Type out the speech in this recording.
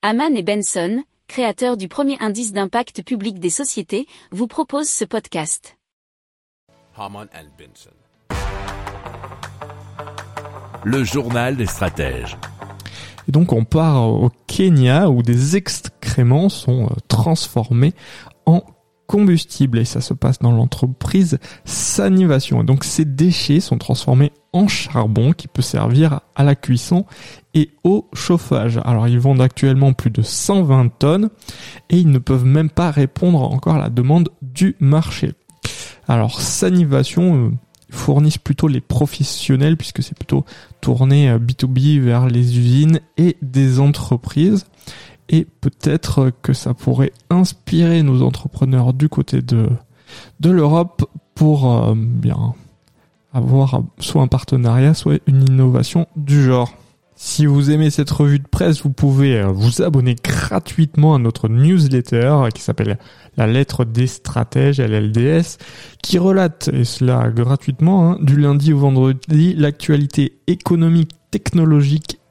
Haman et Benson, créateurs du premier indice d'impact public des sociétés, vous proposent ce podcast. Haman and Benson. Le journal des stratèges. Et donc on part au Kenya où des excréments sont euh, transformés en combustible et ça se passe dans l'entreprise Sanivation. Donc ces déchets sont transformés en charbon qui peut servir à la cuisson et au chauffage. Alors ils vendent actuellement plus de 120 tonnes et ils ne peuvent même pas répondre encore à la demande du marché. Alors Sanivation euh, fournissent plutôt les professionnels puisque c'est plutôt tourné B2B euh, vers les usines et des entreprises. Et peut-être que ça pourrait inspirer nos entrepreneurs du côté de, de l'Europe pour euh, bien avoir soit un partenariat, soit une innovation du genre. Si vous aimez cette revue de presse, vous pouvez euh, vous abonner gratuitement à notre newsletter qui s'appelle La lettre des stratèges, LLDS, qui relate, et cela gratuitement, hein, du lundi au vendredi, l'actualité économique, technologique,